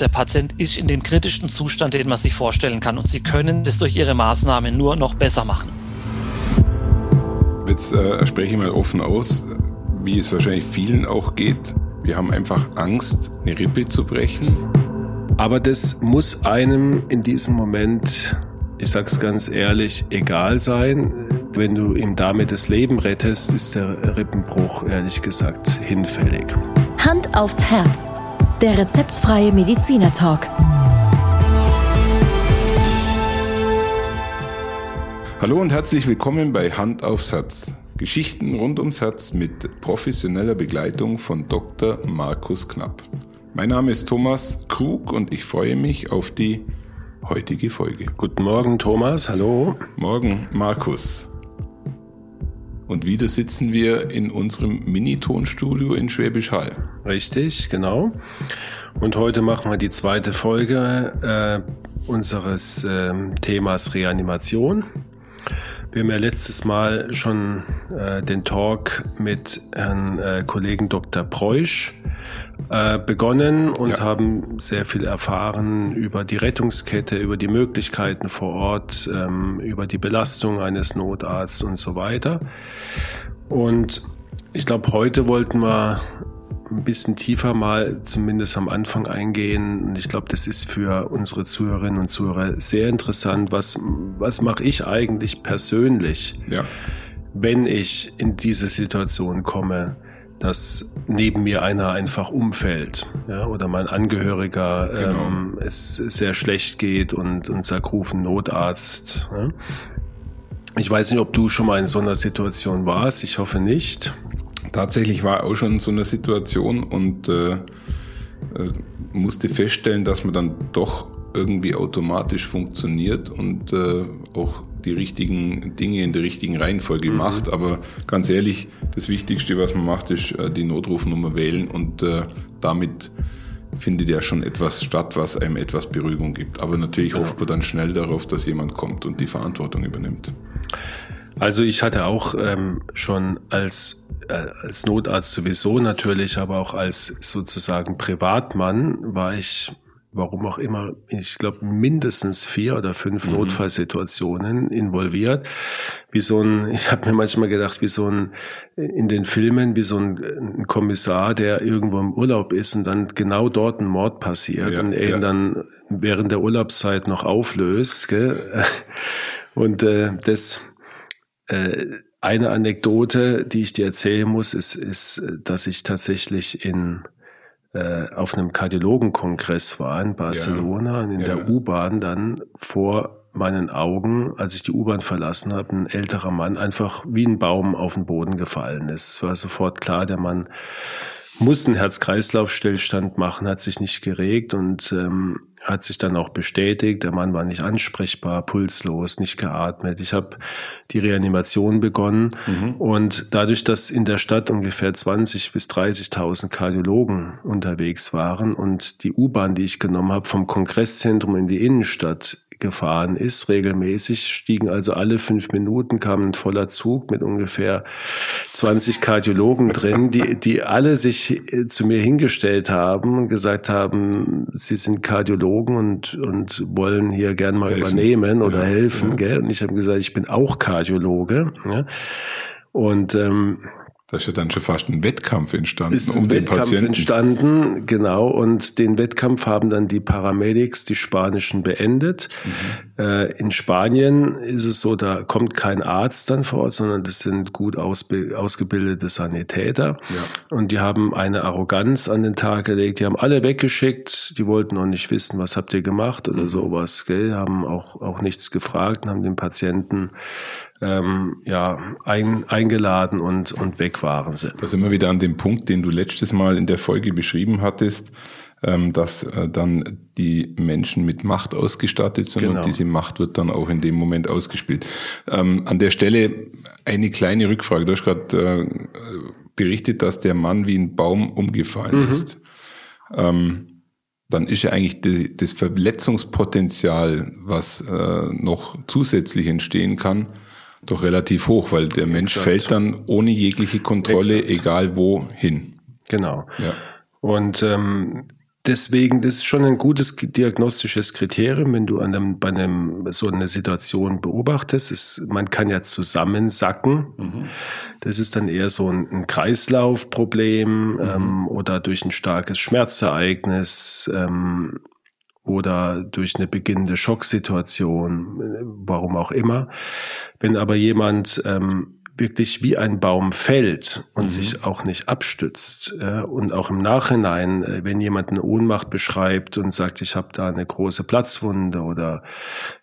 der Patient ist in dem kritischen Zustand, den man sich vorstellen kann. Und Sie können das durch Ihre Maßnahmen nur noch besser machen. Jetzt äh, spreche ich mal offen aus, wie es wahrscheinlich vielen auch geht. Wir haben einfach Angst, eine Rippe zu brechen. Aber das muss einem in diesem Moment, ich sag's ganz ehrlich, egal sein. Wenn du ihm damit das Leben rettest, ist der Rippenbruch ehrlich gesagt hinfällig. Hand aufs Herz. Der rezeptfreie Mediziner Talk. Hallo und herzlich willkommen bei Hand aufs Herz. Geschichten rund ums Herz mit professioneller Begleitung von Dr. Markus Knapp. Mein Name ist Thomas Krug und ich freue mich auf die heutige Folge. Guten Morgen, Thomas. Hallo. Morgen, Markus. Und wieder sitzen wir in unserem Mini-Tonstudio in Schwäbisch Hall. Richtig, genau. Und heute machen wir die zweite Folge äh, unseres äh, Themas Reanimation. Wir haben ja letztes Mal schon äh, den Talk mit Herrn äh, Kollegen Dr. Preusch äh, begonnen und ja. haben sehr viel erfahren über die Rettungskette, über die Möglichkeiten vor Ort, ähm, über die Belastung eines Notarztes und so weiter. Und ich glaube, heute wollten wir ein bisschen tiefer mal zumindest am Anfang eingehen. Und ich glaube, das ist für unsere Zuhörerinnen und Zuhörer sehr interessant. Was, was mache ich eigentlich persönlich, ja. wenn ich in diese Situation komme, dass neben mir einer einfach umfällt ja, oder mein Angehöriger genau. ähm, es sehr schlecht geht und, und sagt, rufen Notarzt. Ja. Ich weiß nicht, ob du schon mal in so einer Situation warst. Ich hoffe nicht tatsächlich war auch schon so eine Situation und äh, äh, musste feststellen, dass man dann doch irgendwie automatisch funktioniert und äh, auch die richtigen Dinge in der richtigen Reihenfolge mhm. macht. Aber ganz ehrlich, das Wichtigste, was man macht, ist äh, die Notrufnummer wählen und äh, damit findet ja schon etwas statt, was einem etwas Beruhigung gibt. Aber natürlich ja. hofft man dann schnell darauf, dass jemand kommt und die Verantwortung übernimmt. Also ich hatte auch ähm, schon als äh, als Notarzt sowieso natürlich, aber auch als sozusagen Privatmann war ich, warum auch immer, ich glaube mindestens vier oder fünf mhm. Notfallsituationen involviert. Wie so ein, ich habe mir manchmal gedacht, wie so ein in den Filmen, wie so ein, ein, Kommissar, der irgendwo im Urlaub ist und dann genau dort ein Mord passiert ja, und er ihn dann während der Urlaubszeit noch auflöst. Gell? Und äh, das äh, eine Anekdote, die ich dir erzählen muss, ist, ist dass ich tatsächlich in äh, auf einem Kardiologenkongress war in Barcelona ja. und in ja. der U-Bahn dann vor meinen Augen, als ich die U-Bahn verlassen habe, ein älterer Mann einfach wie ein Baum auf den Boden gefallen ist. Es war sofort klar, der Mann muss einen Herz-Kreislauf-Stillstand machen, hat sich nicht geregt und ähm, hat sich dann auch bestätigt. Der Mann war nicht ansprechbar, pulslos, nicht geatmet. Ich habe die Reanimation begonnen mhm. und dadurch, dass in der Stadt ungefähr 20 bis 30.000 Kardiologen unterwegs waren und die U-Bahn, die ich genommen habe, vom Kongresszentrum in die Innenstadt gefahren ist, regelmäßig, stiegen also alle fünf Minuten, kam ein voller Zug mit ungefähr 20 Kardiologen drin, die, die alle sich äh, zu mir hingestellt haben und gesagt haben, sie sind Kardiologen und, und wollen hier gern mal helfen. übernehmen oder ja, helfen. Ja. Gell? Und ich habe gesagt, ich bin auch Kardiologe. Ja? Und ähm, da ist ja dann schon fast ein Wettkampf entstanden ist um ein den Wettkampf Patienten. entstanden, genau. Und den Wettkampf haben dann die Paramedics, die Spanischen, beendet. Mhm. Äh, in Spanien ist es so, da kommt kein Arzt dann vor Ort, sondern das sind gut ausgebildete Sanitäter. Ja. Und die haben eine Arroganz an den Tag gelegt. Die haben alle weggeschickt. Die wollten auch nicht wissen, was habt ihr gemacht oder mhm. sowas. Gell? Haben auch, auch nichts gefragt und haben den Patienten ähm, ja, ein, eingeladen und, und weg waren sie. Da sind wir wieder an dem Punkt, den du letztes Mal in der Folge beschrieben hattest, ähm, dass äh, dann die Menschen mit Macht ausgestattet sind genau. und diese Macht wird dann auch in dem Moment ausgespielt. Ähm, an der Stelle eine kleine Rückfrage. Du hast gerade äh, berichtet, dass der Mann wie ein Baum umgefallen mhm. ist. Ähm, dann ist ja eigentlich die, das Verletzungspotenzial, was äh, noch zusätzlich entstehen kann, doch relativ hoch, weil der Mensch Exakt. fällt dann ohne jegliche Kontrolle, Exakt. egal wohin. Genau. Ja. Und ähm, deswegen, das ist schon ein gutes diagnostisches Kriterium, wenn du an einem, bei einem so eine Situation beobachtest. Ist, man kann ja zusammensacken. Mhm. Das ist dann eher so ein, ein Kreislaufproblem mhm. ähm, oder durch ein starkes Schmerzereignis. Ähm, oder durch eine beginnende Schocksituation, warum auch immer. Wenn aber jemand ähm, wirklich wie ein Baum fällt und mhm. sich auch nicht abstützt äh, und auch im Nachhinein, äh, wenn jemand eine Ohnmacht beschreibt und sagt, ich habe da eine große Platzwunde oder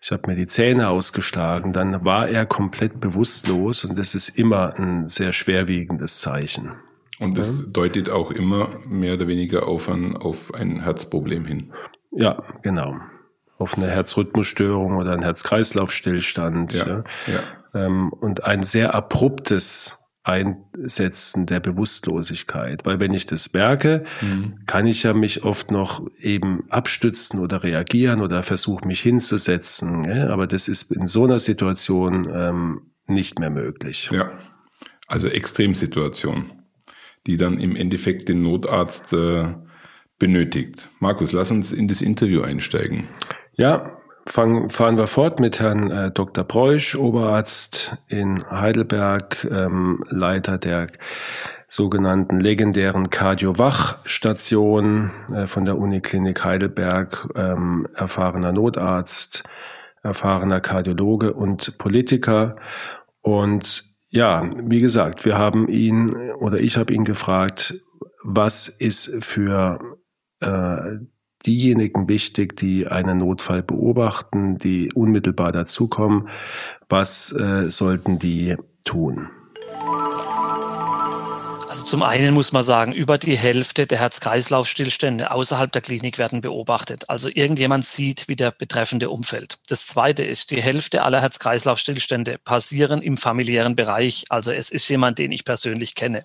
ich habe mir die Zähne ausgeschlagen, dann war er komplett bewusstlos und das ist immer ein sehr schwerwiegendes Zeichen. Und das ja. deutet auch immer mehr oder weniger auf ein, auf ein Herzproblem hin. Ja, genau. Auf eine Herzrhythmusstörung oder einen Herz-Kreislauf-Stillstand. Ja, ja. ja ähm, und ein sehr abruptes Einsetzen der Bewusstlosigkeit. Weil wenn ich das merke, mhm. kann ich ja mich oft noch eben abstützen oder reagieren oder versuchen, mich hinzusetzen. Ja? Aber das ist in so einer Situation ähm, nicht mehr möglich. Ja, also Extremsituation, die dann im Endeffekt den Notarzt äh, benötigt. Markus, lass uns in das Interview einsteigen. Ja, fangen, fahren wir fort mit Herrn äh, Dr. Breusch, Oberarzt in Heidelberg, ähm, Leiter der sogenannten legendären Kardiowach-Station äh, von der Uniklinik Heidelberg, ähm, erfahrener Notarzt, erfahrener Kardiologe und Politiker. Und ja, wie gesagt, wir haben ihn oder ich habe ihn gefragt, was ist für äh, diejenigen wichtig, die einen Notfall beobachten, die unmittelbar dazukommen. Was äh, sollten die tun? Also zum einen muss man sagen, über die Hälfte der Herz-Kreislauf-Stillstände außerhalb der Klinik werden beobachtet. Also irgendjemand sieht, wie der betreffende umfällt. Das zweite ist, die Hälfte aller Herz-Kreislauf-Stillstände passieren im familiären Bereich. Also es ist jemand, den ich persönlich kenne.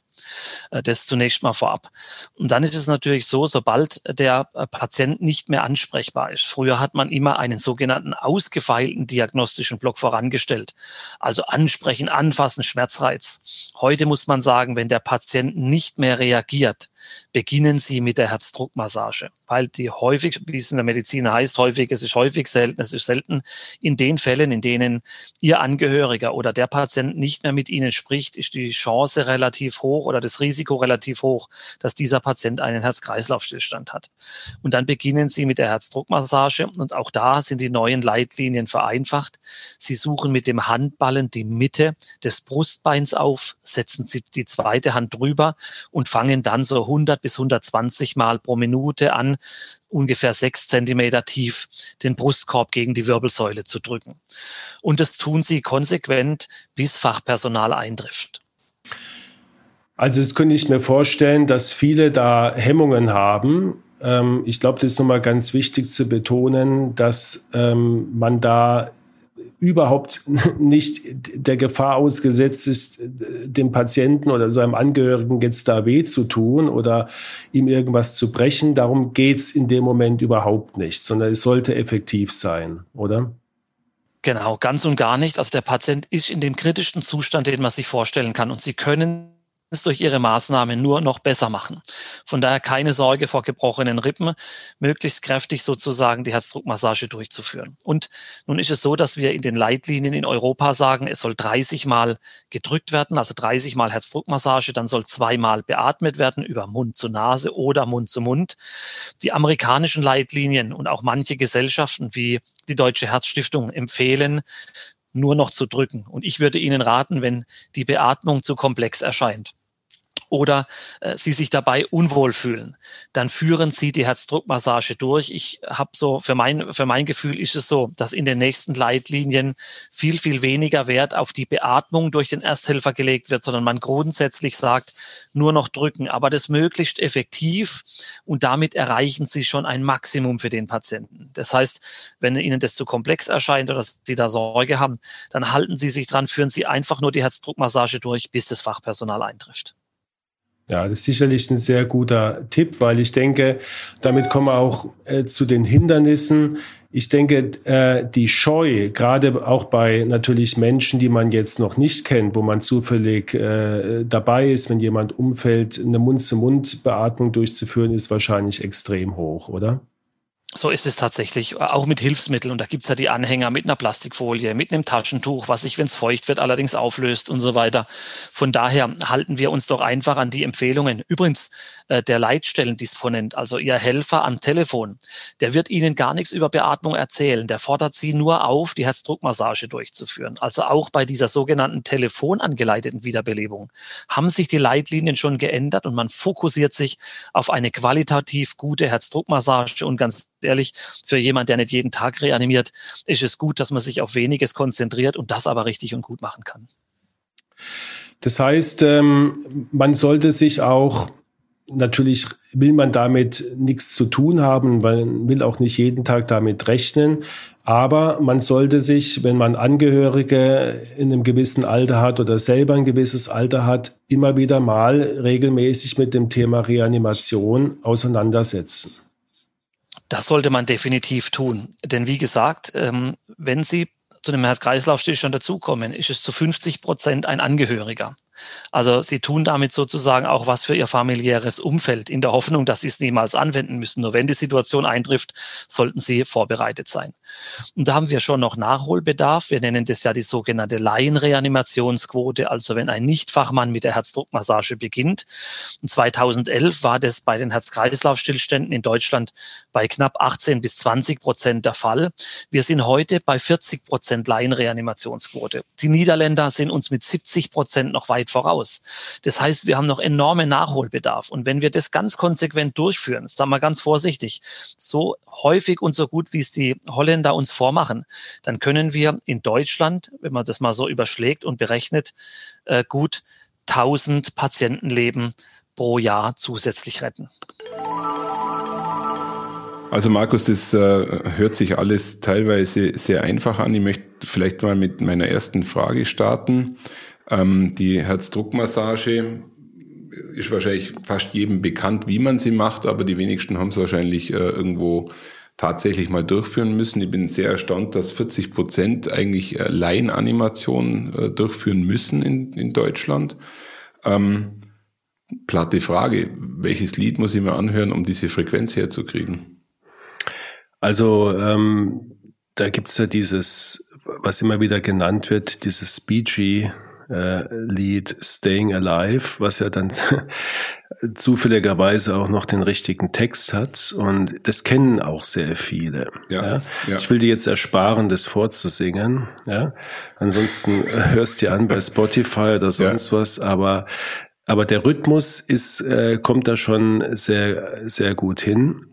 Äh, das zunächst mal vorab. Und dann ist es natürlich so, sobald der äh, Patient nicht mehr ansprechbar ist. Früher hat man immer einen sogenannten ausgefeilten diagnostischen Block vorangestellt. Also ansprechen, anfassen, Schmerzreiz. Heute muss man sagen, wenn der Patient Patient nicht mehr reagiert, beginnen Sie mit der Herzdruckmassage, weil die häufig, wie es in der Medizin heißt, häufig, es ist häufig, selten, es ist selten, in den Fällen, in denen Ihr Angehöriger oder der Patient nicht mehr mit Ihnen spricht, ist die Chance relativ hoch oder das Risiko relativ hoch, dass dieser Patient einen Herz-Kreislauf-Stillstand hat. Und dann beginnen Sie mit der Herzdruckmassage und auch da sind die neuen Leitlinien vereinfacht. Sie suchen mit dem Handballen die Mitte des Brustbeins auf, setzen Sie die zweite Hand drüber und fangen dann so 100 bis 120 Mal pro Minute an, ungefähr sechs Zentimeter tief den Brustkorb gegen die Wirbelsäule zu drücken. Und das tun sie konsequent, bis Fachpersonal eintrifft. Also das könnte ich mir vorstellen, dass viele da Hemmungen haben. Ähm, ich glaube, das ist nochmal ganz wichtig zu betonen, dass ähm, man da überhaupt nicht der Gefahr ausgesetzt ist, dem Patienten oder seinem Angehörigen jetzt da weh zu tun oder ihm irgendwas zu brechen. Darum geht's in dem Moment überhaupt nicht, sondern es sollte effektiv sein, oder? Genau, ganz und gar nicht. Also der Patient ist in dem kritischsten Zustand, den man sich vorstellen kann. Und Sie können es durch ihre Maßnahmen nur noch besser machen. Von daher keine Sorge vor gebrochenen Rippen, möglichst kräftig sozusagen die Herzdruckmassage durchzuführen. Und nun ist es so, dass wir in den Leitlinien in Europa sagen, es soll 30 Mal gedrückt werden, also 30 Mal Herzdruckmassage, dann soll zweimal beatmet werden über Mund zu Nase oder Mund zu Mund. Die amerikanischen Leitlinien und auch manche Gesellschaften wie die Deutsche Herzstiftung empfehlen, nur noch zu drücken. Und ich würde Ihnen raten, wenn die Beatmung zu komplex erscheint, oder äh, Sie sich dabei unwohl fühlen, dann führen Sie die Herzdruckmassage durch. Ich habe so, für mein, für mein Gefühl ist es so, dass in den nächsten Leitlinien viel, viel weniger Wert auf die Beatmung durch den Ersthelfer gelegt wird, sondern man grundsätzlich sagt, nur noch drücken, aber das möglichst effektiv und damit erreichen Sie schon ein Maximum für den Patienten. Das heißt, wenn Ihnen das zu komplex erscheint oder Sie da Sorge haben, dann halten Sie sich dran, führen Sie einfach nur die Herzdruckmassage durch, bis das Fachpersonal eintrifft. Ja, das ist sicherlich ein sehr guter Tipp, weil ich denke, damit kommen wir auch äh, zu den Hindernissen. Ich denke, äh, die Scheu, gerade auch bei natürlich Menschen, die man jetzt noch nicht kennt, wo man zufällig äh, dabei ist, wenn jemand umfällt, eine Mund-zu-Mund-Beatmung durchzuführen, ist wahrscheinlich extrem hoch, oder? So ist es tatsächlich, auch mit Hilfsmitteln. Und da gibt's ja die Anhänger mit einer Plastikfolie, mit einem Taschentuch, was sich, wenn es feucht wird, allerdings auflöst und so weiter. Von daher halten wir uns doch einfach an die Empfehlungen. Übrigens, äh, der Leitstellendisponent, also Ihr Helfer am Telefon, der wird Ihnen gar nichts über Beatmung erzählen. Der fordert Sie nur auf, die Herzdruckmassage durchzuführen. Also auch bei dieser sogenannten telefonangeleiteten Wiederbelebung haben sich die Leitlinien schon geändert und man fokussiert sich auf eine qualitativ gute Herzdruckmassage und ganz ehrlich, für jemand, der nicht jeden Tag reanimiert, ist es gut, dass man sich auf weniges konzentriert und das aber richtig und gut machen kann. Das heißt, ähm, man sollte sich auch natürlich will man damit nichts zu tun haben, man will auch nicht jeden Tag damit rechnen. Aber man sollte sich, wenn man Angehörige in einem gewissen Alter hat oder selber ein gewisses Alter hat, immer wieder mal regelmäßig mit dem Thema Reanimation auseinandersetzen. Das sollte man definitiv tun. Denn wie gesagt, ähm, wenn Sie zu einem Herz-Kreislauf-Stillstand dazukommen, ist es zu 50 Prozent ein Angehöriger. Also sie tun damit sozusagen auch was für ihr familiäres Umfeld, in der Hoffnung, dass sie es niemals anwenden müssen. Nur wenn die Situation eintrifft, sollten sie vorbereitet sein. Und da haben wir schon noch Nachholbedarf. Wir nennen das ja die sogenannte Laienreanimationsquote, also wenn ein Nichtfachmann mit der Herzdruckmassage beginnt. Und 2011 war das bei den Herz-Kreislauf-Stillständen in Deutschland bei knapp 18 bis 20 Prozent der Fall. Wir sind heute bei 40 Prozent Laienreanimationsquote. Die Niederländer sind uns mit 70 Prozent noch weit voraus. Das heißt, wir haben noch enorme Nachholbedarf. Und wenn wir das ganz konsequent durchführen, sagen wir ganz vorsichtig, so häufig und so gut, wie es die Holländer uns vormachen, dann können wir in Deutschland, wenn man das mal so überschlägt und berechnet, äh, gut 1000 Patientenleben pro Jahr zusätzlich retten. Also Markus, das äh, hört sich alles teilweise sehr einfach an. Ich möchte vielleicht mal mit meiner ersten Frage starten. Ähm, die Herzdruckmassage ist wahrscheinlich fast jedem bekannt, wie man sie macht, aber die wenigsten haben es wahrscheinlich äh, irgendwo tatsächlich mal durchführen müssen. Ich bin sehr erstaunt, dass 40 Prozent eigentlich äh, Laienanimationen äh, durchführen müssen in, in Deutschland. Ähm, platte Frage, welches Lied muss ich mir anhören, um diese Frequenz herzukriegen? Also ähm, da gibt's ja dieses, was immer wieder genannt wird, dieses BG äh, Lied Staying Alive, was ja dann zufälligerweise auch noch den richtigen Text hat. Und das kennen auch sehr viele. Ja, ja. ja. Ich will dir jetzt ersparen, das vorzusingen. Ja? Ansonsten hörst du an bei Spotify oder sonst ja. was, aber aber der Rhythmus ist, äh, kommt da schon sehr, sehr gut hin.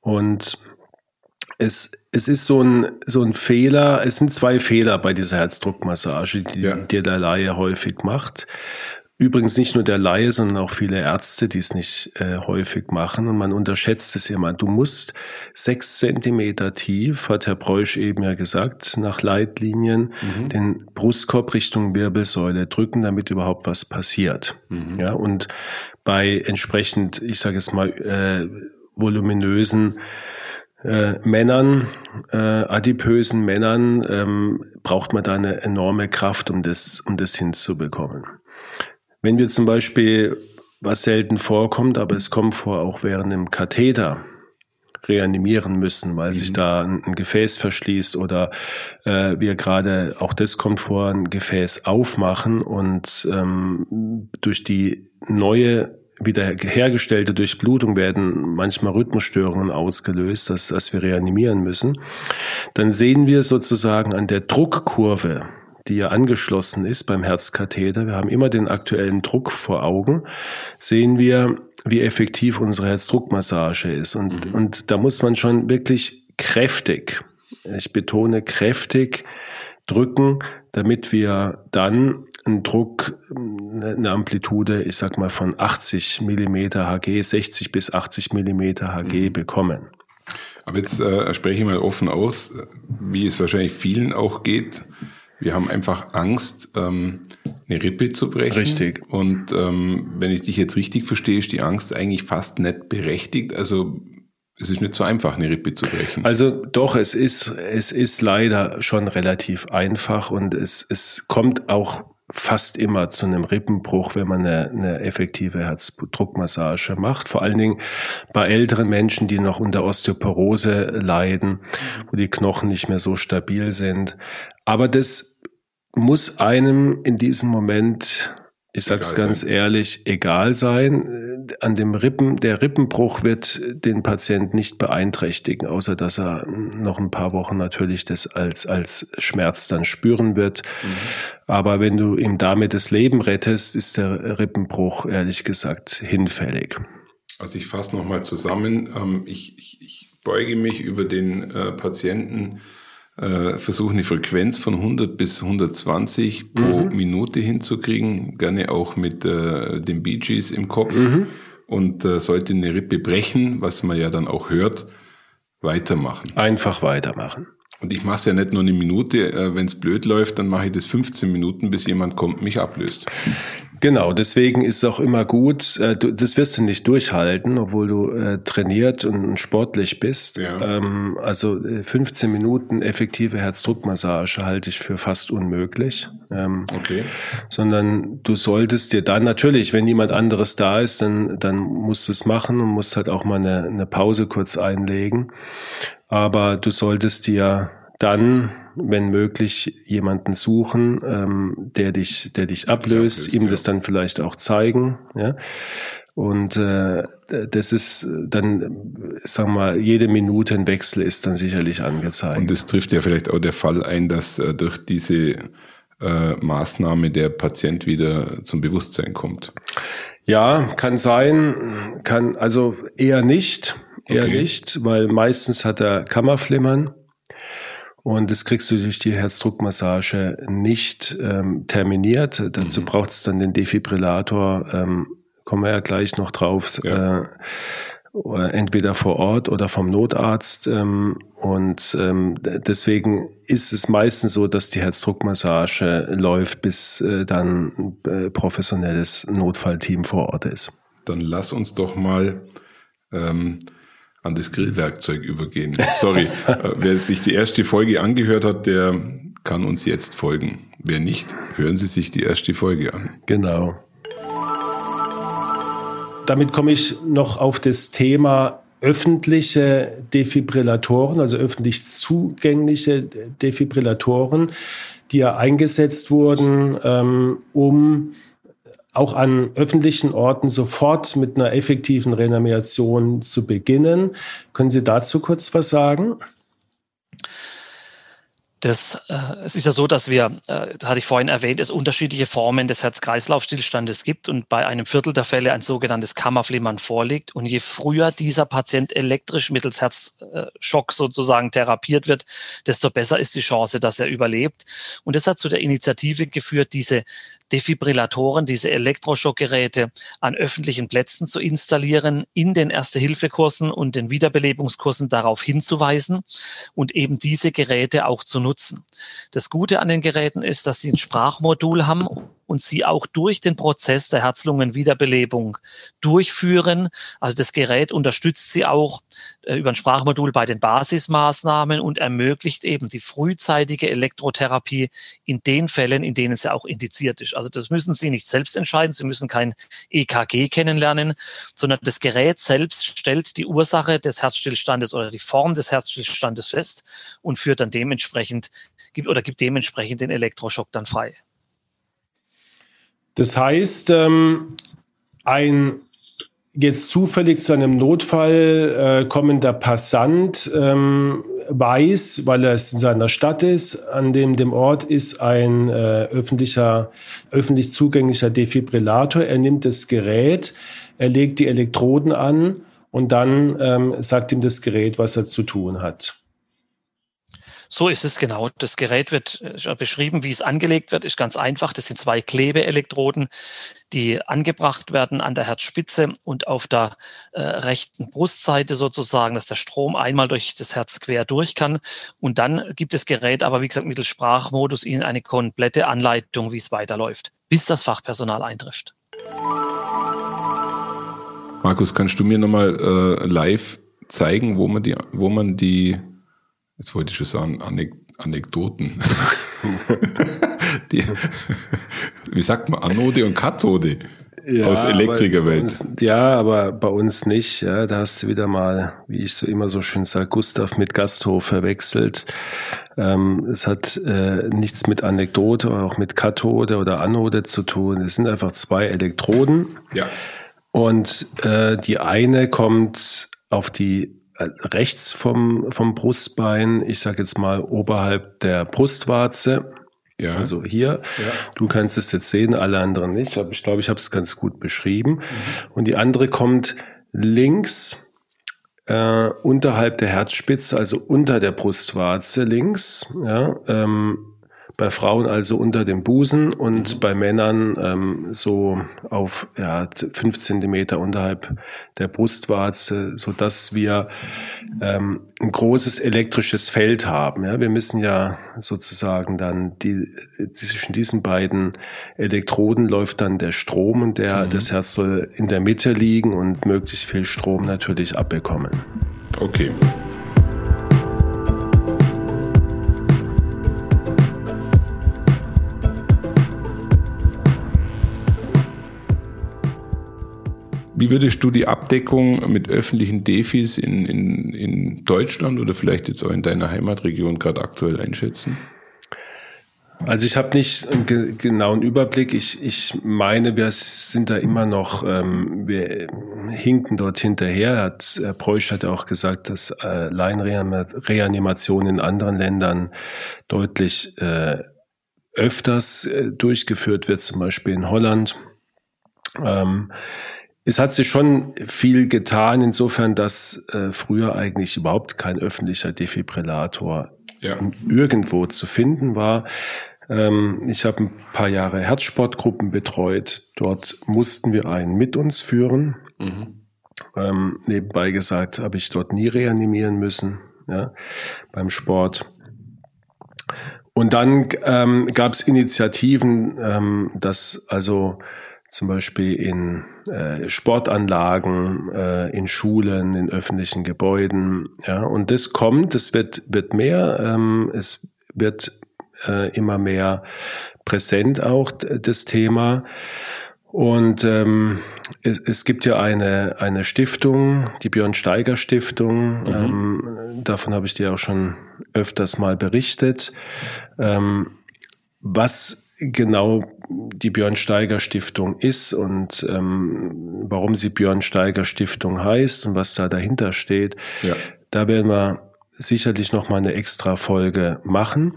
Und es, es ist so ein, so ein Fehler, es sind zwei Fehler bei dieser Herzdruckmassage, die, ja. die der Laie häufig macht. Übrigens nicht nur der Laie, sondern auch viele Ärzte, die es nicht äh, häufig machen. Und man unterschätzt es immer. Du musst sechs Zentimeter tief, hat Herr Breusch eben ja gesagt, nach Leitlinien mhm. den Brustkorb Richtung Wirbelsäule drücken, damit überhaupt was passiert. Mhm. Ja, und bei entsprechend, ich sage es mal, äh, voluminösen äh, Männern, äh, adipösen Männern, ähm, braucht man da eine enorme Kraft, um das, um das hinzubekommen. Wenn wir zum Beispiel, was selten vorkommt, aber es kommt vor, auch während dem Katheter, reanimieren müssen, weil mhm. sich da ein, ein, Gefäß verschließt oder äh, wir gerade, auch das kommt vor, ein Gefäß aufmachen und ähm, durch die neue wieder hergestellte Durchblutung werden manchmal Rhythmusstörungen ausgelöst, dass, dass wir reanimieren müssen. Dann sehen wir sozusagen an der Druckkurve, die ja angeschlossen ist beim Herzkatheter, wir haben immer den aktuellen Druck vor Augen, sehen wir, wie effektiv unsere Herzdruckmassage ist. Und, mhm. und da muss man schon wirklich kräftig, ich betone kräftig, drücken, damit wir dann einen Druck, eine Amplitude, ich sag mal von 80 Millimeter Hg, 60 bis 80 Millimeter Hg mhm. bekommen. Aber jetzt äh, spreche ich mal offen aus, wie es wahrscheinlich vielen auch geht. Wir haben einfach Angst, ähm, eine Rippe zu brechen. Richtig. Und ähm, wenn ich dich jetzt richtig verstehe, ist die Angst eigentlich fast nicht berechtigt. Also es ist nicht so einfach, eine Rippe zu brechen. Also doch, es ist, es ist leider schon relativ einfach und es, es kommt auch fast immer zu einem Rippenbruch, wenn man eine, eine effektive Herzdruckmassage macht. Vor allen Dingen bei älteren Menschen, die noch unter Osteoporose leiden, wo die Knochen nicht mehr so stabil sind. Aber das muss einem in diesem Moment ich sag's ganz sein. ehrlich, egal sein. An dem Rippen, der Rippenbruch wird den Patient nicht beeinträchtigen, außer dass er noch ein paar Wochen natürlich das als, als Schmerz dann spüren wird. Mhm. Aber wenn du ihm damit das Leben rettest, ist der Rippenbruch ehrlich gesagt hinfällig. Also ich fasse nochmal zusammen. Ähm, ich, ich, ich beuge mich über den äh, Patienten äh, versuche eine Frequenz von 100 bis 120 pro mhm. Minute hinzukriegen, gerne auch mit äh, den Bee Gees im Kopf. Mhm. Und äh, sollte eine Rippe brechen, was man ja dann auch hört, weitermachen. Einfach weitermachen. Und ich mache es ja nicht nur eine Minute, äh, wenn es blöd läuft, dann mache ich das 15 Minuten, bis jemand kommt, mich ablöst. Genau, deswegen ist es auch immer gut, äh, du, das wirst du nicht durchhalten, obwohl du äh, trainiert und sportlich bist. Ja. Ähm, also 15 äh, Minuten effektive Herzdruckmassage halte ich für fast unmöglich. Ähm, okay. Sondern du solltest dir dann natürlich, wenn jemand anderes da ist, dann, dann musst du es machen und musst halt auch mal eine, eine Pause kurz einlegen. Aber du solltest dir dann, wenn möglich, jemanden suchen, ähm, der dich, der dich ablöst, ablöst ihm ja. das dann vielleicht auch zeigen, ja. Und äh, das ist dann, sagen wir mal, jede Minute ein Wechsel ist dann sicherlich angezeigt. Und es trifft ja vielleicht auch der Fall ein, dass äh, durch diese äh, Maßnahme der Patient wieder zum Bewusstsein kommt. Ja, kann sein, kann also eher nicht, eher okay. nicht, weil meistens hat er Kammerflimmern. Und das kriegst du durch die Herzdruckmassage nicht ähm, terminiert. Dazu mhm. braucht es dann den Defibrillator, ähm, kommen wir ja gleich noch drauf, ja. äh, entweder vor Ort oder vom Notarzt. Ähm, und ähm, deswegen ist es meistens so, dass die Herzdruckmassage läuft, bis äh, dann äh, professionelles Notfallteam vor Ort ist. Dann lass uns doch mal ähm, an das Grillwerkzeug übergehen. Sorry, äh, wer sich die erste Folge angehört hat, der kann uns jetzt folgen. Wer nicht, hören Sie sich die erste Folge an. Genau. Damit komme ich noch auf das Thema öffentliche Defibrillatoren, also öffentlich zugängliche Defibrillatoren, die ja eingesetzt wurden, ähm, um auch an öffentlichen Orten sofort mit einer effektiven Reanimation zu beginnen. Können Sie dazu kurz was sagen? Das, äh, es ist ja so, dass wir, äh, hatte ich vorhin erwähnt, es unterschiedliche Formen des Herz-Kreislauf-Stillstandes gibt und bei einem Viertel der Fälle ein sogenanntes Kammerflimmern vorliegt. Und je früher dieser Patient elektrisch mittels Herzschock sozusagen therapiert wird, desto besser ist die Chance, dass er überlebt. Und das hat zu der Initiative geführt, diese Defibrillatoren, diese Elektroschockgeräte an öffentlichen Plätzen zu installieren, in den Erste-Hilfe-Kursen und den Wiederbelebungskursen darauf hinzuweisen und eben diese Geräte auch zu nutzen. Das Gute an den Geräten ist, dass sie ein Sprachmodul haben und sie auch durch den Prozess der Herz-Lungen-Wiederbelebung durchführen. Also das Gerät unterstützt sie auch äh, über ein Sprachmodul bei den Basismaßnahmen und ermöglicht eben die frühzeitige Elektrotherapie in den Fällen, in denen sie auch indiziert ist. Also das müssen Sie nicht selbst entscheiden. Sie müssen kein EKG kennenlernen, sondern das Gerät selbst stellt die Ursache des Herzstillstandes oder die Form des Herzstillstandes fest und führt dann dementsprechend gibt oder gibt dementsprechend den Elektroschock dann frei. Das heißt, ähm, ein jetzt zufällig zu einem Notfall äh, kommender Passant ähm, weiß, weil er es in seiner Stadt ist, an dem dem Ort ist ein äh, öffentlicher, öffentlich zugänglicher Defibrillator. Er nimmt das Gerät, er legt die Elektroden an und dann ähm, sagt ihm das Gerät, was er zu tun hat. So ist es genau. Das Gerät wird äh, beschrieben, wie es angelegt wird, ist ganz einfach. Das sind zwei Klebeelektroden, die angebracht werden an der Herzspitze und auf der äh, rechten Brustseite sozusagen, dass der Strom einmal durch das Herz quer durch kann. Und dann gibt das Gerät aber, wie gesagt, mittels Sprachmodus Ihnen eine komplette Anleitung, wie es weiterläuft, bis das Fachpersonal eintrifft. Markus, kannst du mir nochmal äh, live zeigen, wo man die, wo man die, jetzt wollte ich schon sagen, Anek Anekdoten. die, wie sagt man, Anode und Kathode ja, aus Elektrikerwelt. Uns, ja, aber bei uns nicht. Ja, da hast du wieder mal, wie ich so immer so schön sage, Gustav mit Gasthof verwechselt. Ähm, es hat äh, nichts mit Anekdote, auch mit Kathode oder Anode zu tun. Es sind einfach zwei Elektroden. Ja. Und äh, die eine kommt auf die rechts vom, vom Brustbein, ich sage jetzt mal oberhalb der Brustwarze. Ja. Also hier, ja. du kannst es jetzt sehen, alle anderen nicht, aber ich glaube, ich habe es ganz gut beschrieben. Mhm. Und die andere kommt links äh, unterhalb der Herzspitze, also unter der Brustwarze links. Ja, ähm, bei Frauen also unter dem Busen und mhm. bei Männern ähm, so auf ja, fünf Zentimeter unterhalb der Brustwarze, so dass wir ähm, ein großes elektrisches Feld haben. Ja, wir müssen ja sozusagen dann die zwischen diesen beiden Elektroden läuft dann der Strom und der mhm. das Herz soll in der Mitte liegen und möglichst viel Strom natürlich abbekommen. Okay. Wie würdest du die Abdeckung mit öffentlichen Defis in, in, in Deutschland oder vielleicht jetzt auch in deiner Heimatregion gerade aktuell einschätzen? Also ich habe nicht einen ge genauen Überblick. Ich, ich meine, wir sind da immer noch, ähm, wir hinken dort hinterher. Hat, Herr Preusch hat ja auch gesagt, dass äh, Laienreanimation in anderen Ländern deutlich äh, öfters äh, durchgeführt wird, zum Beispiel in Holland. Ähm, es hat sich schon viel getan, insofern, dass äh, früher eigentlich überhaupt kein öffentlicher Defibrillator ja. irgendwo zu finden war. Ähm, ich habe ein paar Jahre Herzsportgruppen betreut. Dort mussten wir einen mit uns führen. Mhm. Ähm, nebenbei gesagt, habe ich dort nie reanimieren müssen ja, beim Sport. Und dann ähm, gab es Initiativen, ähm, dass also zum Beispiel in äh, Sportanlagen, äh, in Schulen, in öffentlichen Gebäuden. Ja, und das kommt, es wird, wird mehr, ähm, es wird äh, immer mehr präsent auch das Thema. Und ähm, es, es gibt ja eine, eine Stiftung, die Björn Steiger Stiftung. Mhm. Ähm, davon habe ich dir auch schon öfters mal berichtet. Ähm, was genau die Björn Steiger Stiftung ist und ähm, warum sie Björn Steiger Stiftung heißt und was da dahinter steht. Ja. Da werden wir sicherlich noch mal eine extra Folge machen.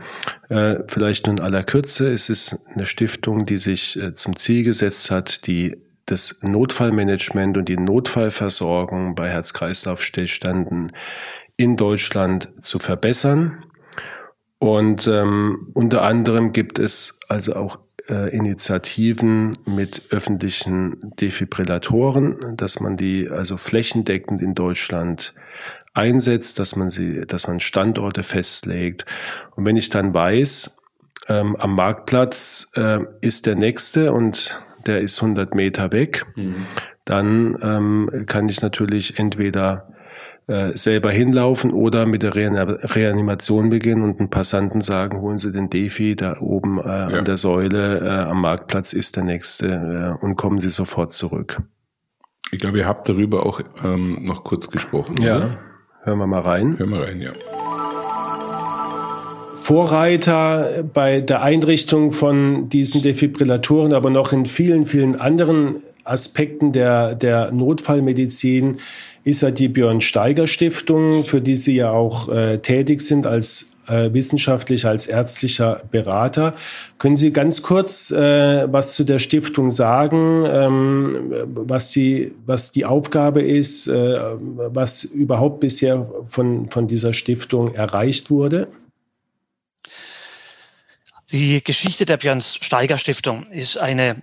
Äh, vielleicht nur in aller Kürze. Es ist eine Stiftung, die sich äh, zum Ziel gesetzt hat, die das Notfallmanagement und die Notfallversorgung bei Herz-Kreislauf-Stillstanden in Deutschland zu verbessern. Und ähm, unter anderem gibt es also auch äh, Initiativen mit öffentlichen Defibrillatoren, dass man die also flächendeckend in Deutschland einsetzt, dass man sie, dass man Standorte festlegt. Und wenn ich dann weiß, ähm, am Marktplatz äh, ist der nächste und der ist 100 Meter weg, mhm. dann ähm, kann ich natürlich entweder äh, selber hinlaufen oder mit der Reanimation beginnen und einen Passanten sagen, holen Sie den Defi da oben äh, ja. an der Säule äh, am Marktplatz ist der nächste äh, und kommen Sie sofort zurück. Ich glaube, ihr habt darüber auch ähm, noch kurz gesprochen. Ja, oder? hören wir mal rein. Hören wir rein, ja. Vorreiter bei der Einrichtung von diesen Defibrillatoren, aber noch in vielen, vielen anderen Aspekten der, der Notfallmedizin ist ja die Björn Steiger Stiftung, für die Sie ja auch äh, tätig sind als äh, wissenschaftlich, als ärztlicher Berater. Können Sie ganz kurz äh, was zu der Stiftung sagen, ähm, was, die, was die Aufgabe ist, äh, was überhaupt bisher von, von dieser Stiftung erreicht wurde? Die Geschichte der Björn Steiger Stiftung ist eine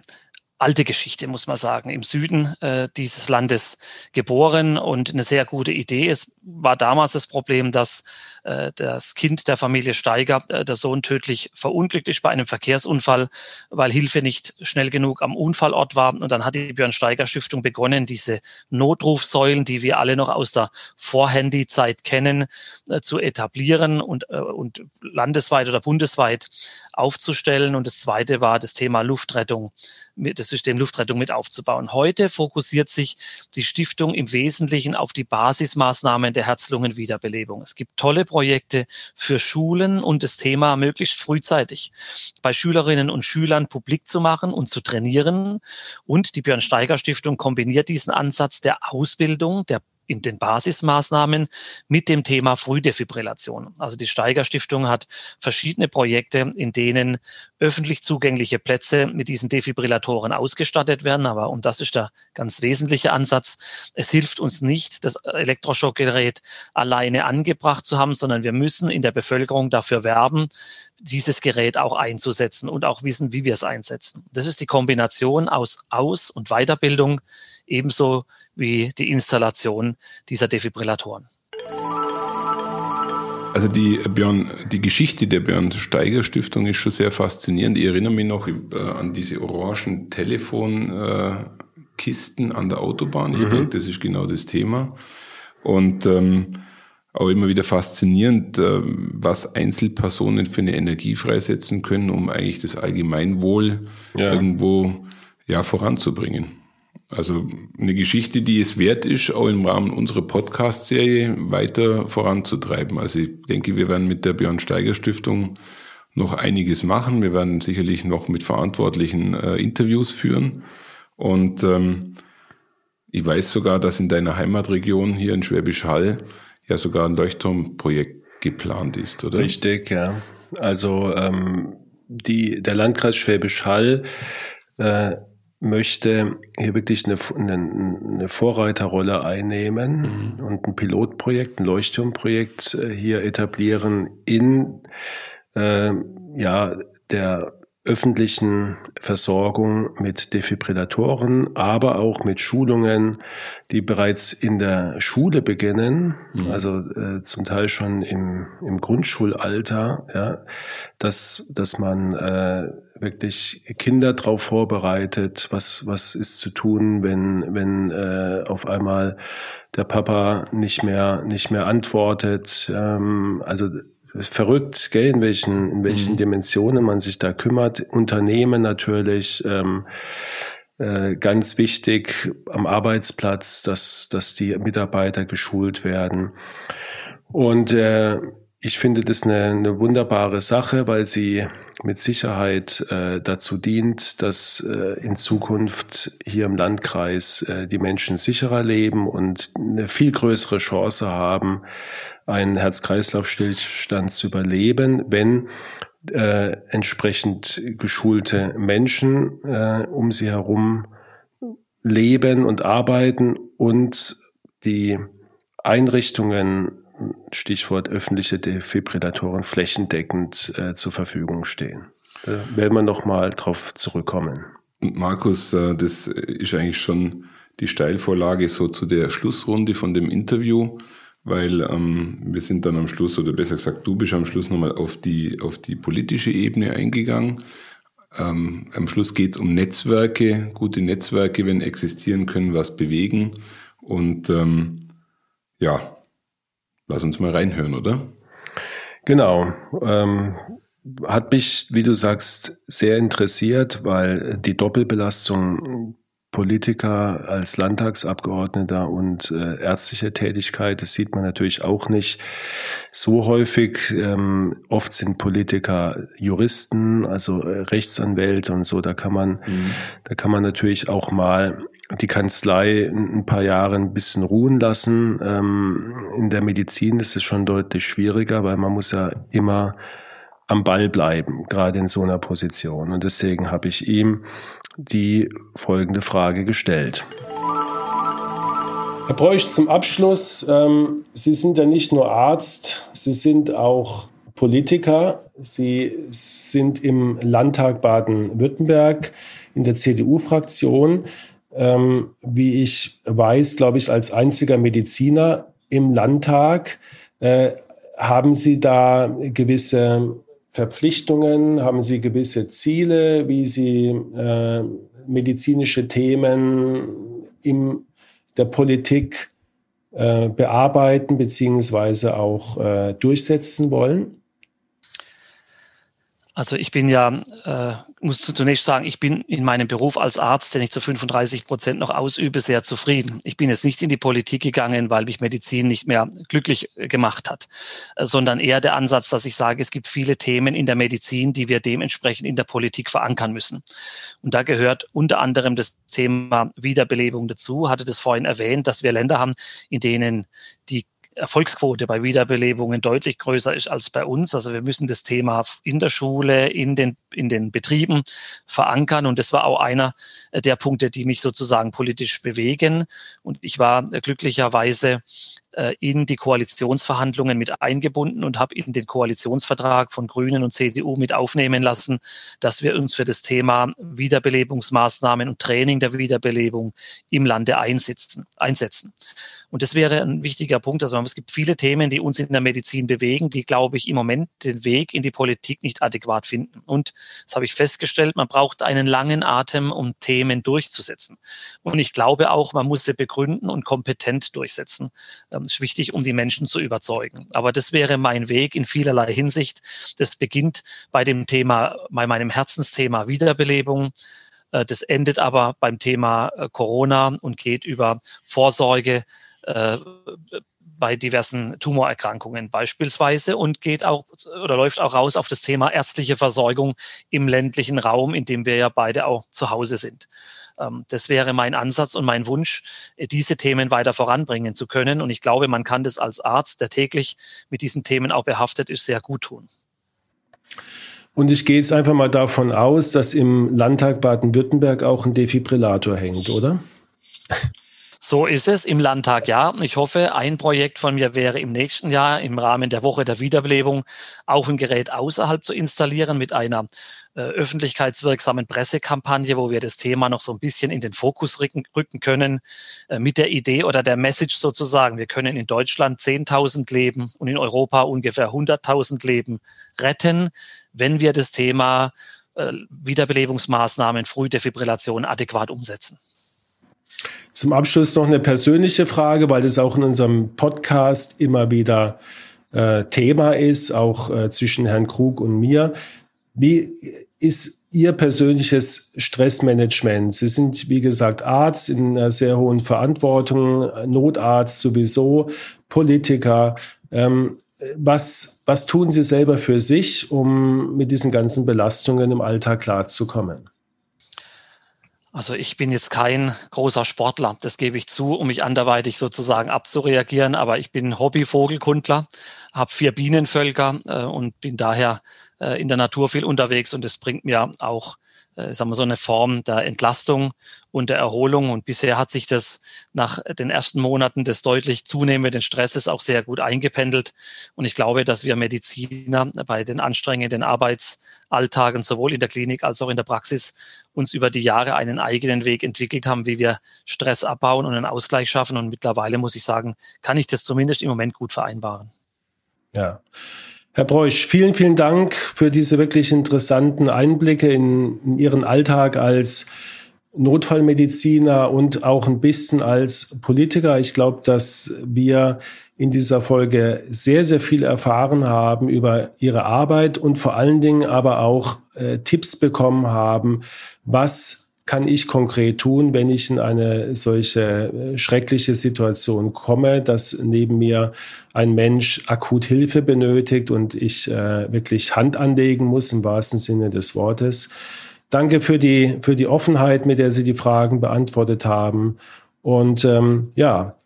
alte Geschichte, muss man sagen, im Süden äh, dieses Landes geboren und eine sehr gute Idee. Es war damals das Problem, dass das Kind der Familie Steiger, äh, der Sohn tödlich verunglückt ist bei einem Verkehrsunfall, weil Hilfe nicht schnell genug am Unfallort war. Und dann hat die Björn Steiger Stiftung begonnen, diese Notrufsäulen, die wir alle noch aus der Vorhandy-Zeit kennen, äh, zu etablieren und, äh, und landesweit oder bundesweit aufzustellen. Und das zweite war das Thema Luftrettung das System Luftrettung mit aufzubauen. Heute fokussiert sich die Stiftung im Wesentlichen auf die Basismaßnahmen der Herz-Lungen-Wiederbelebung. Es gibt tolle Projekte für Schulen und das Thema möglichst frühzeitig bei Schülerinnen und Schülern publik zu machen und zu trainieren. Und die Björn Steiger Stiftung kombiniert diesen Ansatz der Ausbildung, der in den Basismaßnahmen mit dem Thema Frühdefibrillation. Also die Steiger Stiftung hat verschiedene Projekte, in denen öffentlich zugängliche Plätze mit diesen Defibrillatoren ausgestattet werden. Aber und das ist der ganz wesentliche Ansatz. Es hilft uns nicht, das Elektroschockgerät alleine angebracht zu haben, sondern wir müssen in der Bevölkerung dafür werben, dieses Gerät auch einzusetzen und auch wissen, wie wir es einsetzen. Das ist die Kombination aus Aus- und Weiterbildung, ebenso wie die Installation dieser Defibrillatoren. Also die Björn, die Geschichte der Björn Steiger Stiftung ist schon sehr faszinierend. Ich erinnere mich noch äh, an diese orangen Telefonkisten an der Autobahn. Ich mhm. denke, das ist genau das Thema. Und ähm, auch immer wieder faszinierend, äh, was Einzelpersonen für eine Energie freisetzen können, um eigentlich das Allgemeinwohl ja. irgendwo ja voranzubringen. Also eine Geschichte, die es wert ist, auch im Rahmen unserer Podcast-Serie weiter voranzutreiben. Also ich denke, wir werden mit der Björn Steiger Stiftung noch einiges machen. Wir werden sicherlich noch mit Verantwortlichen äh, Interviews führen. Und ähm, ich weiß sogar, dass in deiner Heimatregion hier in Schwäbisch Hall ja sogar ein Leuchtturmprojekt geplant ist, oder? Richtig, ja. Also ähm, die, der Landkreis Schwäbisch Hall äh, möchte hier wirklich eine, eine, eine Vorreiterrolle einnehmen mhm. und ein Pilotprojekt, ein Leuchtturmprojekt äh, hier etablieren in äh, ja der öffentlichen Versorgung mit Defibrillatoren, aber auch mit Schulungen, die bereits in der Schule beginnen, mhm. also äh, zum Teil schon im, im Grundschulalter, ja, dass, dass man äh, wirklich Kinder darauf vorbereitet, was, was ist zu tun, wenn, wenn äh, auf einmal der Papa nicht mehr, nicht mehr antwortet. Ähm, also verrückt, gell, in welchen, in welchen mhm. Dimensionen man sich da kümmert. Unternehmen natürlich, ähm, äh, ganz wichtig am Arbeitsplatz, dass, dass die Mitarbeiter geschult werden. Und äh, ich finde das eine, eine wunderbare Sache, weil sie mit Sicherheit äh, dazu dient, dass äh, in Zukunft hier im Landkreis äh, die Menschen sicherer leben und eine viel größere Chance haben, einen Herz-Kreislauf-Stillstand zu überleben, wenn äh, entsprechend geschulte Menschen äh, um sie herum leben und arbeiten und die Einrichtungen, Stichwort öffentliche Defibrillatoren, flächendeckend äh, zur Verfügung stehen. Da werden wir nochmal drauf zurückkommen. Und Markus, äh, das ist eigentlich schon die Steilvorlage so zu der Schlussrunde von dem Interview weil ähm, wir sind dann am Schluss, oder besser gesagt, du bist am Schluss nochmal auf die, auf die politische Ebene eingegangen. Ähm, am Schluss geht's um Netzwerke, gute Netzwerke, wenn existieren können, was bewegen. Und ähm, ja, lass uns mal reinhören, oder? Genau. Ähm, hat mich, wie du sagst, sehr interessiert, weil die Doppelbelastung Politiker, als Landtagsabgeordneter und äh, ärztliche Tätigkeit. Das sieht man natürlich auch nicht so häufig. Ähm, oft sind Politiker Juristen, also äh, Rechtsanwälte und so. Da kann man, mhm. da kann man natürlich auch mal die Kanzlei ein paar Jahre ein bisschen ruhen lassen. Ähm, in der Medizin ist es schon deutlich schwieriger, weil man muss ja immer am Ball bleiben, gerade in so einer Position. Und deswegen habe ich ihm die folgende Frage gestellt. Herr Bräuch, zum Abschluss, ähm, Sie sind ja nicht nur Arzt, Sie sind auch Politiker. Sie sind im Landtag Baden-Württemberg in der CDU-Fraktion. Ähm, wie ich weiß, glaube ich, als einziger Mediziner im Landtag. Äh, haben Sie da gewisse Verpflichtungen? Haben Sie gewisse Ziele, wie Sie äh, medizinische Themen in der Politik äh, bearbeiten beziehungsweise auch äh, durchsetzen wollen? Also ich bin ja, äh, muss zunächst sagen, ich bin in meinem Beruf als Arzt, den ich zu 35 Prozent noch ausübe, sehr zufrieden. Ich bin jetzt nicht in die Politik gegangen, weil mich Medizin nicht mehr glücklich äh, gemacht hat, äh, sondern eher der Ansatz, dass ich sage, es gibt viele Themen in der Medizin, die wir dementsprechend in der Politik verankern müssen. Und da gehört unter anderem das Thema Wiederbelebung dazu. Hatte das vorhin erwähnt, dass wir Länder haben, in denen die Erfolgsquote bei Wiederbelebungen deutlich größer ist als bei uns. Also wir müssen das Thema in der Schule, in den, in den Betrieben verankern. Und das war auch einer der Punkte, die mich sozusagen politisch bewegen. Und ich war glücklicherweise äh, in die Koalitionsverhandlungen mit eingebunden und habe in den Koalitionsvertrag von Grünen und CDU mit aufnehmen lassen, dass wir uns für das Thema Wiederbelebungsmaßnahmen und Training der Wiederbelebung im Lande einsetzen. einsetzen. Und das wäre ein wichtiger Punkt. Also es gibt viele Themen, die uns in der Medizin bewegen, die, glaube ich, im Moment den Weg in die Politik nicht adäquat finden. Und das habe ich festgestellt, man braucht einen langen Atem, um Themen durchzusetzen. Und ich glaube auch, man muss sie begründen und kompetent durchsetzen. Ist wichtig, um die Menschen zu überzeugen. Aber das wäre mein Weg in vielerlei Hinsicht. Das beginnt bei dem Thema, bei meinem Herzensthema Wiederbelebung. Äh, das endet aber beim Thema äh, Corona und geht über Vorsorge, äh, bei diversen Tumorerkrankungen beispielsweise und geht auch oder läuft auch raus auf das Thema ärztliche Versorgung im ländlichen Raum, in dem wir ja beide auch zu Hause sind. Ähm, das wäre mein Ansatz und mein Wunsch, diese Themen weiter voranbringen zu können. Und ich glaube, man kann das als Arzt, der täglich mit diesen Themen auch behaftet ist, sehr gut tun. Und ich gehe jetzt einfach mal davon aus, dass im Landtag Baden-Württemberg auch ein Defibrillator hängt, oder? So ist es im Landtag, ja. Ich hoffe, ein Projekt von mir wäre im nächsten Jahr im Rahmen der Woche der Wiederbelebung auch ein Gerät außerhalb zu installieren mit einer äh, öffentlichkeitswirksamen Pressekampagne, wo wir das Thema noch so ein bisschen in den Fokus rücken, rücken können, äh, mit der Idee oder der Message sozusagen, wir können in Deutschland 10.000 Leben und in Europa ungefähr 100.000 Leben retten, wenn wir das Thema äh, Wiederbelebungsmaßnahmen, Frühdefibrillation adäquat umsetzen. Zum Abschluss noch eine persönliche Frage, weil das auch in unserem Podcast immer wieder äh, Thema ist, auch äh, zwischen Herrn Krug und mir. Wie ist Ihr persönliches Stressmanagement? Sie sind, wie gesagt, Arzt in einer sehr hohen Verantwortung, Notarzt sowieso, Politiker. Ähm, was, was tun Sie selber für sich, um mit diesen ganzen Belastungen im Alltag klarzukommen? Also ich bin jetzt kein großer Sportler, das gebe ich zu, um mich anderweitig sozusagen abzureagieren, aber ich bin Hobby-Vogelkundler, habe vier Bienenvölker äh, und bin daher äh, in der Natur viel unterwegs und das bringt mir auch äh, sagen wir so eine Form der Entlastung und der Erholung. Und bisher hat sich das nach den ersten Monaten des deutlich zunehmenden Stresses auch sehr gut eingependelt. Und ich glaube, dass wir Mediziner bei den anstrengenden Arbeitsalltagen sowohl in der Klinik als auch in der Praxis uns über die Jahre einen eigenen Weg entwickelt haben, wie wir Stress abbauen und einen Ausgleich schaffen. Und mittlerweile muss ich sagen, kann ich das zumindest im Moment gut vereinbaren. Ja. Herr Breusch, vielen, vielen Dank für diese wirklich interessanten Einblicke in, in Ihren Alltag als Notfallmediziner und auch ein bisschen als Politiker. Ich glaube, dass wir in dieser Folge sehr, sehr viel erfahren haben über Ihre Arbeit und vor allen Dingen aber auch äh, Tipps bekommen haben, was kann ich konkret tun, wenn ich in eine solche äh, schreckliche Situation komme, dass neben mir ein Mensch akut Hilfe benötigt und ich äh, wirklich Hand anlegen muss im wahrsten Sinne des Wortes. Danke für die, für die Offenheit, mit der Sie die Fragen beantwortet haben. Und ähm, ja,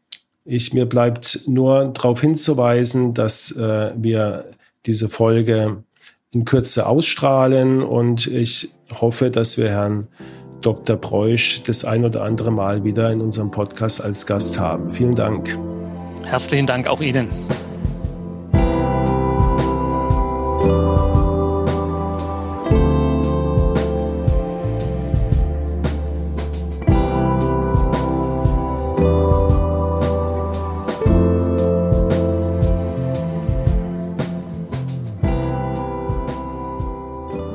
ich, mir bleibt nur darauf hinzuweisen, dass äh, wir diese Folge in Kürze ausstrahlen und ich hoffe, dass wir Herrn Dr. Preusch das ein oder andere Mal wieder in unserem Podcast als Gast haben. Vielen Dank. Herzlichen Dank auch Ihnen.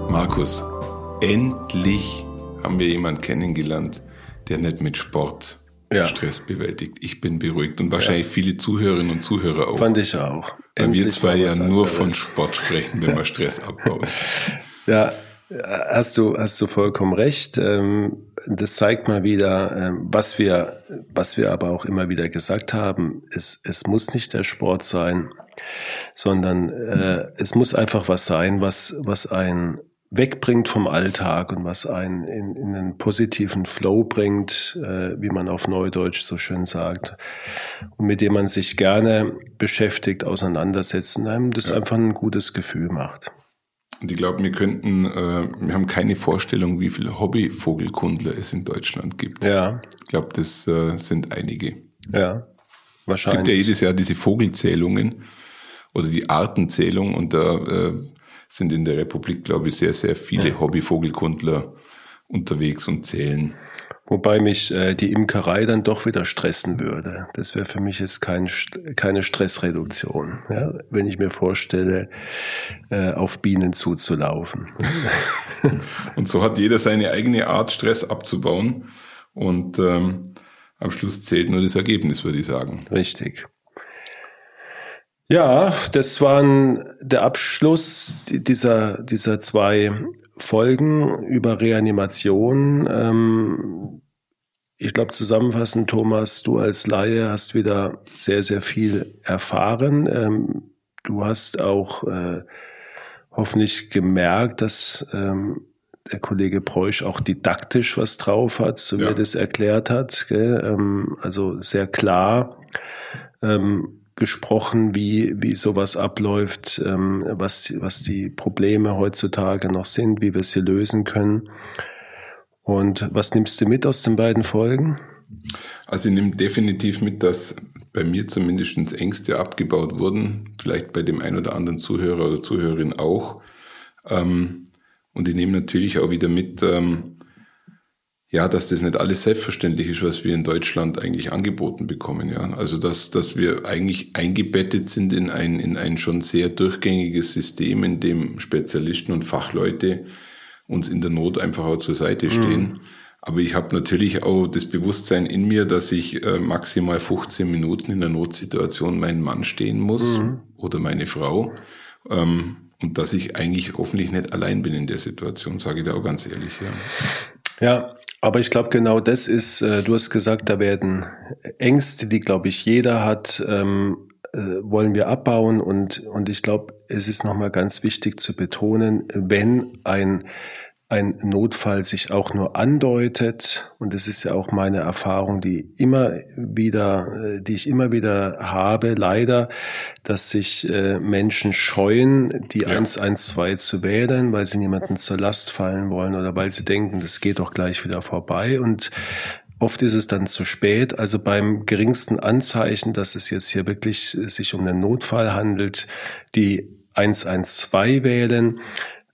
Markus, endlich haben wir jemanden kennengelernt, der nicht mit Sport ja. Stress bewältigt. Ich bin beruhigt und wahrscheinlich ja. viele Zuhörerinnen und Zuhörer auch. Fand ich auch. Weil Endlich wir zwei ja nur von Sport sprechen, wenn wir Stress abbauen. Ja, hast du, hast du vollkommen recht. Ähm, das zeigt mal wieder, ähm, was wir, was wir aber auch immer wieder gesagt haben. Es, es muss nicht der Sport sein, sondern äh, es muss einfach was sein, was, was ein wegbringt vom Alltag und was einen in, in einen positiven Flow bringt, äh, wie man auf Neudeutsch so schön sagt, und mit dem man sich gerne beschäftigt, auseinandersetzt und einem das ja. einfach ein gutes Gefühl macht. Und ich glaube, wir könnten, äh, wir haben keine Vorstellung, wie viele Hobbyvogelkundler es in Deutschland gibt. Ja. Ich glaube, das äh, sind einige. Ja, wahrscheinlich. Es gibt ja jedes Jahr diese Vogelzählungen oder die Artenzählung und da äh, sind in der Republik, glaube ich, sehr, sehr viele ja. Hobbyvogelkundler unterwegs und zählen. Wobei mich äh, die Imkerei dann doch wieder stressen würde. Das wäre für mich jetzt kein, keine Stressreduktion, ja? wenn ich mir vorstelle, äh, auf Bienen zuzulaufen. und so hat jeder seine eigene Art, Stress abzubauen. Und ähm, am Schluss zählt nur das Ergebnis, würde ich sagen. Richtig. Ja, das war der Abschluss dieser, dieser zwei Folgen über Reanimation. Ähm, ich glaube, zusammenfassend, Thomas, du als Laie hast wieder sehr, sehr viel erfahren. Ähm, du hast auch äh, hoffentlich gemerkt, dass ähm, der Kollege Preusch auch didaktisch was drauf hat, so wie er das erklärt hat. also sehr klar gesprochen, wie, wie sowas abläuft, ähm, was, was die Probleme heutzutage noch sind, wie wir sie lösen können. Und was nimmst du mit aus den beiden Folgen? Also ich nehme definitiv mit, dass bei mir zumindest Ängste abgebaut wurden, vielleicht bei dem einen oder anderen Zuhörer oder Zuhörerin auch. Ähm, und ich nehme natürlich auch wieder mit, ähm, ja, dass das nicht alles selbstverständlich ist, was wir in Deutschland eigentlich angeboten bekommen. Ja, also dass, dass wir eigentlich eingebettet sind in ein, in ein schon sehr durchgängiges System, in dem Spezialisten und Fachleute uns in der Not einfach auch zur Seite stehen. Mhm. Aber ich habe natürlich auch das Bewusstsein in mir, dass ich äh, maximal 15 Minuten in der Notsituation meinen Mann stehen muss mhm. oder meine Frau. Ähm, und dass ich eigentlich hoffentlich nicht allein bin in der Situation, sage ich da auch ganz ehrlich. Ja, ja aber ich glaube, genau das ist, äh, du hast gesagt, da werden Ängste, die, glaube ich, jeder hat, ähm, äh, wollen wir abbauen. Und, und ich glaube, es ist nochmal ganz wichtig zu betonen, wenn ein ein Notfall sich auch nur andeutet, und das ist ja auch meine Erfahrung, die immer wieder, äh, die ich immer wieder habe, leider, dass sich äh, Menschen scheuen, die ja. 112 zu wählen, weil sie niemanden zur Last fallen wollen oder weil sie denken, das geht doch gleich wieder vorbei und Oft ist es dann zu spät. Also beim geringsten Anzeichen, dass es jetzt hier wirklich sich um einen Notfall handelt, die 112 wählen.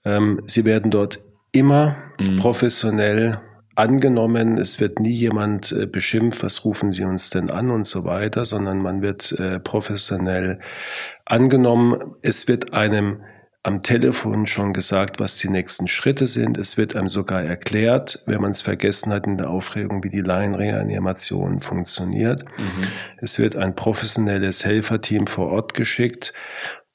Ähm, sie werden dort immer mhm. professionell angenommen. Es wird nie jemand äh, beschimpft, was rufen Sie uns denn an und so weiter, sondern man wird äh, professionell angenommen. Es wird einem am Telefon schon gesagt, was die nächsten Schritte sind. Es wird einem sogar erklärt, wenn man es vergessen hat in der Aufregung, wie die Laienreanimation funktioniert. Mhm. Es wird ein professionelles Helferteam vor Ort geschickt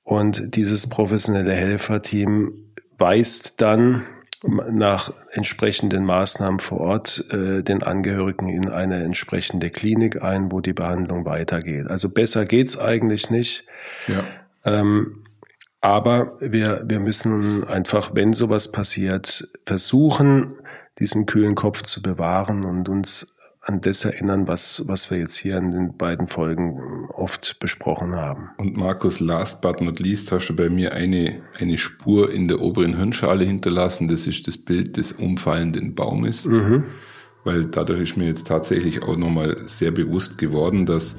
und dieses professionelle Helferteam weist dann nach entsprechenden Maßnahmen vor Ort äh, den Angehörigen in eine entsprechende Klinik ein, wo die Behandlung weitergeht. Also besser geht's eigentlich nicht. Ja. Ähm, aber wir, wir müssen einfach, wenn sowas passiert, versuchen, diesen kühlen Kopf zu bewahren und uns an das erinnern, was, was wir jetzt hier in den beiden Folgen oft besprochen haben. Und Markus, last but not least, hast du bei mir eine, eine Spur in der oberen Hirnschale hinterlassen. Das ist das Bild des umfallenden Baumes. Mhm. Weil dadurch ist mir jetzt tatsächlich auch nochmal sehr bewusst geworden, dass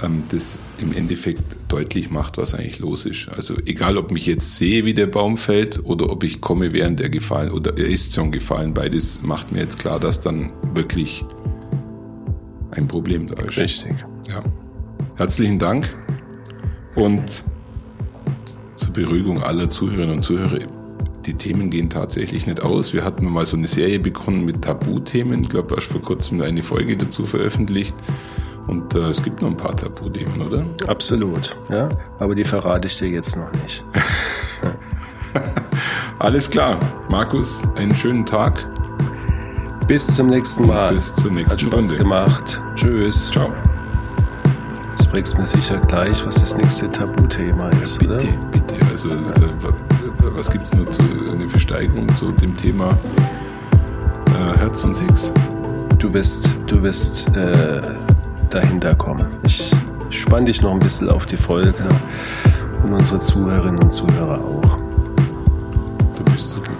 ähm, das im Endeffekt deutlich macht, was eigentlich los ist. Also egal, ob mich jetzt sehe, wie der Baum fällt, oder ob ich komme, während er gefallen oder er ist schon gefallen, beides macht mir jetzt klar, dass dann wirklich ein Problem da ist. Richtig. Ja. Herzlichen Dank und zur Beruhigung aller Zuhörerinnen und Zuhörer. die Themen gehen tatsächlich nicht aus. Wir hatten mal so eine Serie begonnen mit Tabuthemen. Ich glaube, erst vor kurzem eine Folge dazu veröffentlicht. Und äh, es gibt noch ein paar Tabuthemen, oder? Absolut, ja. Aber die verrate ich dir jetzt noch nicht. Alles klar. Markus, einen schönen Tag. Bis zum nächsten Mal. Bis zur nächsten Hat Spaß Runde. gemacht. Tschüss. Ciao. Jetzt fragst du mir sicher gleich, was das nächste Tabuthema ist, bitte, oder? Bitte, Also, äh, was gibt es nur zu eine Versteigerung zu dem Thema äh, Herz und Sex? Du wirst, du wirst äh, dahinter kommen. Ich spann dich noch ein bisschen auf die Folge und unsere Zuhörerinnen und Zuhörer auch. Du bist so gut